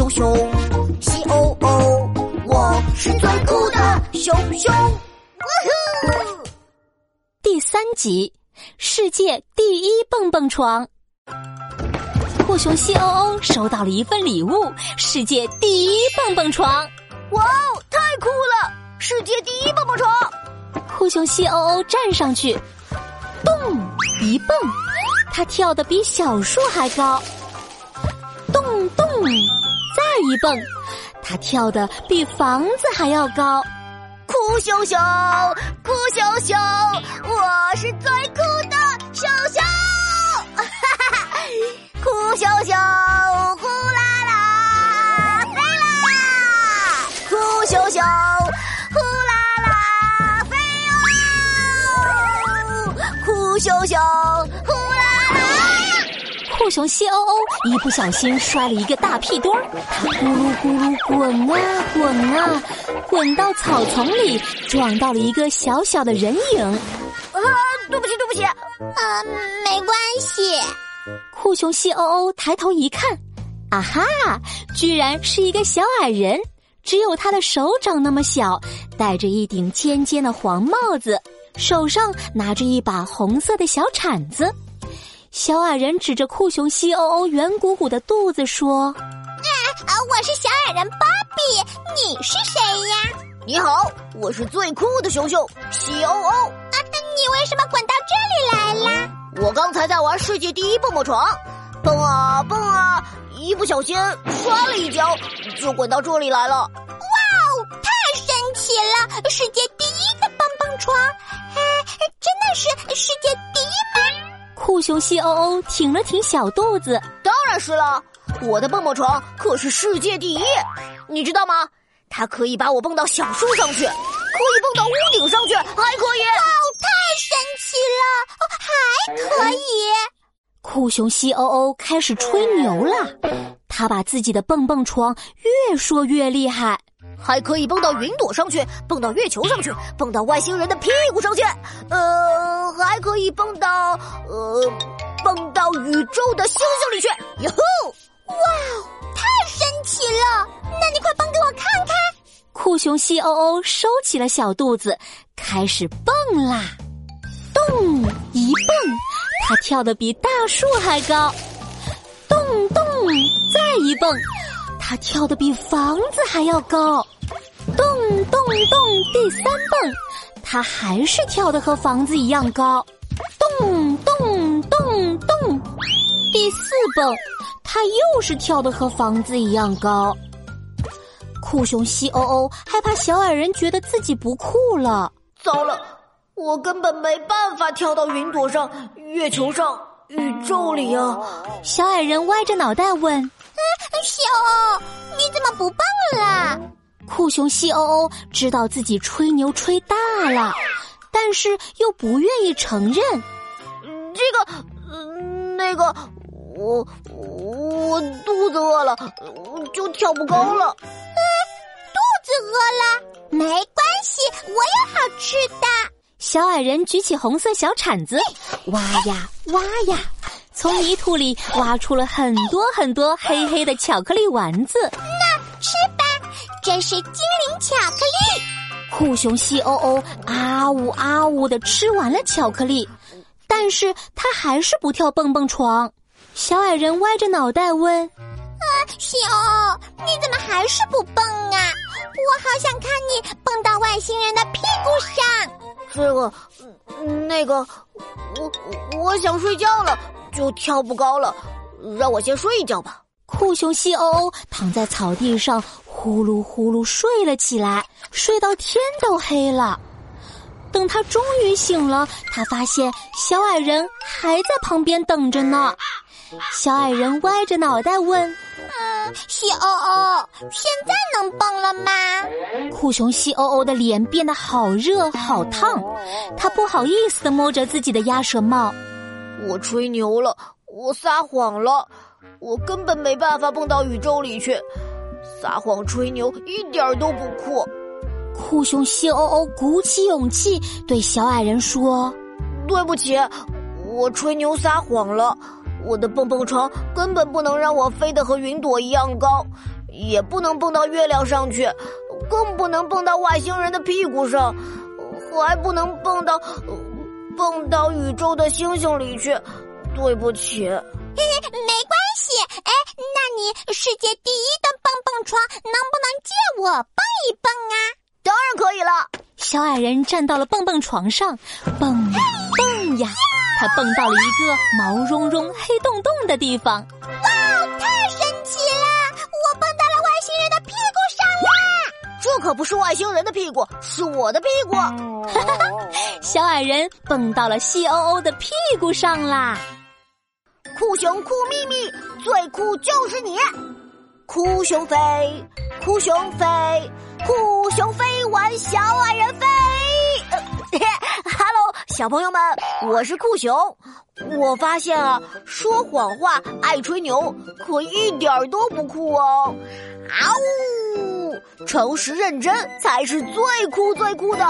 熊熊，西欧欧，我是最酷的熊熊。第三集，世界第一蹦蹦床。酷熊西欧欧收到了一份礼物——世界第一蹦蹦床。哇哦，太酷了！世界第一蹦蹦床。酷熊西欧欧站上去，咚一蹦，它跳得比小树还高。咚咚，一蹦，他跳得比房子还要高。哭熊熊，哭熊熊，我是最酷的熊熊！哈哈哈，酷熊熊，酷熊西欧欧一不小心摔了一个大屁墩儿，它咕噜咕噜滚啊滚啊。滚到草丛里，撞到了一个小小的人影。啊，对不起，对不起。啊，没关系。酷熊西欧欧抬头一看，啊哈，居然是一个小矮人，只有他的手掌那么小，戴着一顶尖尖的黄帽子，手上拿着一把红色的小铲子。小矮人指着酷熊西欧欧圆鼓鼓的肚子说。啊，我是小矮人芭比，你是谁呀？你好，我是最酷的熊熊西欧欧。啊，你为什么滚到这里来啦？我刚才在玩世界第一蹦蹦床，蹦啊蹦啊，一不小心摔了一跤，就滚到这里来了。哇哦，太神奇了！世界第一的蹦蹦床，哎，真的是世界第一吗？酷熊西欧欧挺了挺小肚子，当然是了。我的蹦蹦床可是世界第一，你知道吗？它可以把我蹦到小树上去，可以蹦到屋顶上去，还可以。哇，太神奇了！还可以。酷熊西欧欧开始吹牛了，他把自己的蹦蹦床越说越厉害，还可以蹦到云朵上去，蹦到月球上去，蹦到外星人的屁股上去，呃，还可以蹦到呃，蹦到宇宙的星星里去。哟吼！哇，太神奇了！那你快蹦给我看看。酷熊西欧欧收起了小肚子，开始蹦啦！咚一蹦，它跳得比大树还高。咚咚，再一蹦，它跳得比房子还要高。咚咚咚，第三蹦，它还是跳得和房子一样高。咚咚咚咚，第四蹦。他又是跳的和房子一样高，酷熊西欧欧害怕小矮人觉得自己不酷了。糟了，我根本没办法跳到云朵上、月球上、宇宙里啊！小矮人歪着脑袋问：“西欧欧，你怎么不蹦了？”熊西欧欧知道自己吹牛吹大了，但是又不愿意承认。这个，那个。我我肚子饿了，就跳不高了。肚子饿了没关系，我有好吃的。小矮人举起红色小铲子，挖呀挖呀，从泥土里挖出了很多很多黑黑的巧克力丸子。这是精灵巧克力。酷熊西欧欧啊呜啊呜的吃完了巧克力，但是他还是不跳蹦蹦床。小矮人歪着脑袋问：“啊，西欧，你怎么还是不蹦啊？我好想看你蹦到外星人的屁股上。”这个，那个，我我想睡觉了，就跳不高了，让我先睡一觉吧。酷熊西欧欧躺在草地上，呼噜呼噜睡了起来，睡到天都黑了。等他终于醒了，他发现小矮人还在旁边等着呢。小矮人歪着脑袋问：“嗯，西欧欧，现在能蹦了吗？”酷熊西欧欧的脸变得好热好烫，他不好意思的摸着自己的鸭舌帽：“我吹牛了，我撒谎了，我根本没办法蹦到宇宙里去，撒谎吹牛一点都不酷。”酷熊西欧欧鼓起勇气对小矮人说：“对不起，我吹牛撒谎了。”我的蹦蹦床根本不能让我飞得和云朵一样高，也不能蹦到月亮上去，更不能蹦到外星人的屁股上，还不能蹦到蹦到宇宙的星星里去。对不起，没关系。哎，那你世界第一的蹦蹦床能不能借我蹦一蹦啊？当然可以了。小矮人站到了蹦蹦床上，蹦呀蹦呀，他蹦到了一个毛茸茸、黑洞洞的地方。哇，太神奇了！我蹦到了外星人的屁股上啦！这可不是外星人的屁股，是我的屁股。哈哈，小矮人蹦到了细欧欧的屁股上啦！酷熊酷咪咪，最酷就是你！酷熊飞，酷熊飞，酷熊飞完小矮人飞。哈喽，小朋友们，我是酷熊。我发现啊，说谎话、爱吹牛，可一点都不酷哦。啊呜，诚实认真才是最酷最酷的。